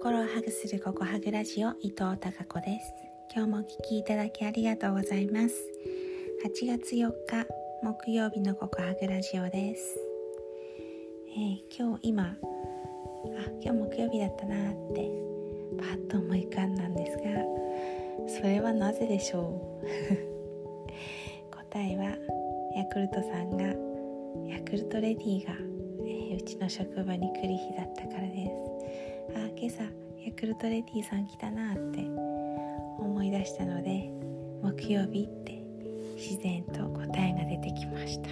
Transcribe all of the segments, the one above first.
心をハグするココハグラジオ伊藤孝子です。今日もお聞きいただきありがとうございます。8月4日木曜日のココハグラジオです、えー、今日今あ今日木曜日だったなってパッと思い浮かんだんですがそれはなぜでしょう？答えはヤクルトさんがヤクルトレディが、えー、うちの職場に来る日だったからです。今朝ヤクルトレディさん来たなって思い出したので木曜日って自然と答えが出てきました。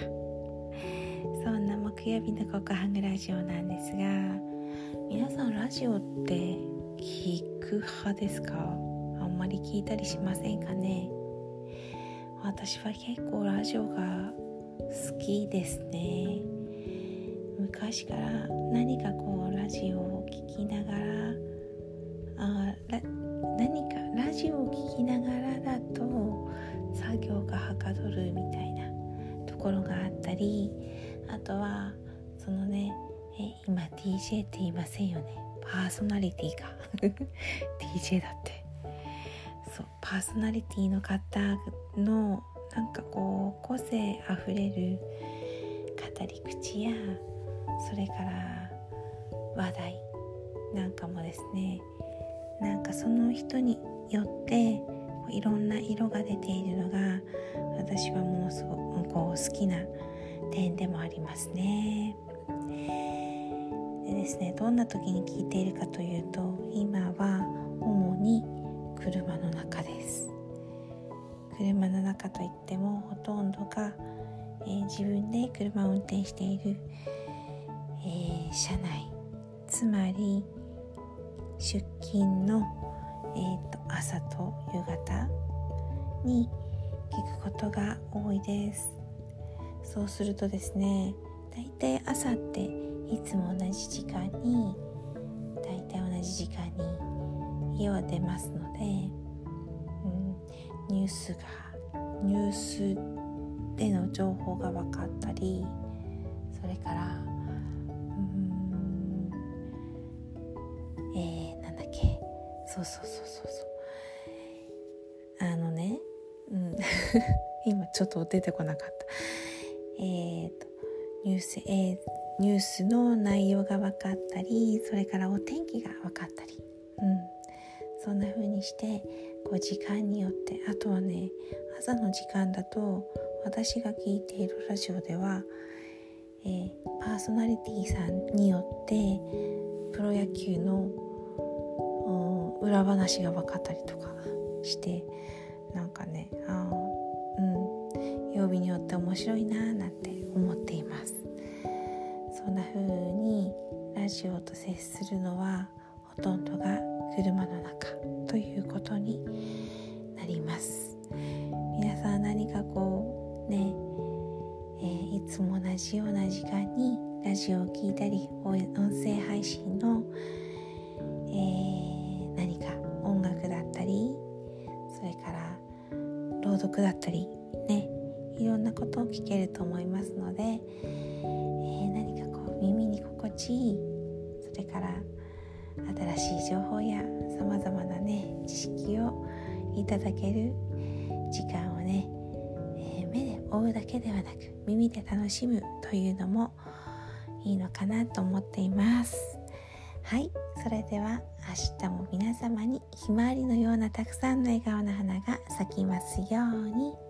そんな木曜日の告白ラジオなんですが皆さんラジオって聞く派ですか？あんまり聞いたりしませんかね？私は結構ラジオが好きですね。昔から何かこうラジオを聴きながらあら何かラジオを聴きながらだと作業がはかどるみたいなところがあったりあとはそのねえ今 DJ って言いませんよね。パーソナリティか DJ だって。そうパーソナリティの方のなんかこう個性あふれる語り口やそれから話題なんかもですねなんかその人によっていろんな色が出ているのが私はものすごくこう好きな点でもありますね。でですねどんな時に聞いているかというと今は主に車の中です。車の中といってもほとんどが、えー、自分で車を運転している、えー、車内。つまり出勤の、えーと、朝と夕方に聞くことが多いです。そうするとですねだいたい朝っていつも同じ時間にだいたい同じ時間に家を出ますので、うん、ニュースがニュースでの情報が分かったりそれからそうそうそうそうそう。あのね、うん、今ちょっと出てこなかった。えーと、ニュース、えー、ニュースの内容が分かったりそれからお天気が分かったり、うん、そんな風にしてこう時間によってあとはね朝の時間だと私が聞いているラジオでは、えー、パーソナリティさんによってプロ野球の裏話が分かったりとかしてなんかねあうん曜日によって面白いなーなんて思っています。そんな風にラジオと接するのはほとんどが車の中ということになります。皆さん何かこうね、えー、いつも同じような時間にラジオを聴いたり音声配信の、えー朗読だったりねいろんなことを聞けると思いますので、えー、何かこう耳に心地いいそれから新しい情報やさまざまなね知識をいただける時間をね、えー、目で追うだけではなく耳で楽しむというのもいいのかなと思っています。はい。それでは明日も皆様にひまわりのようなたくさんの笑顔の花が咲きますように。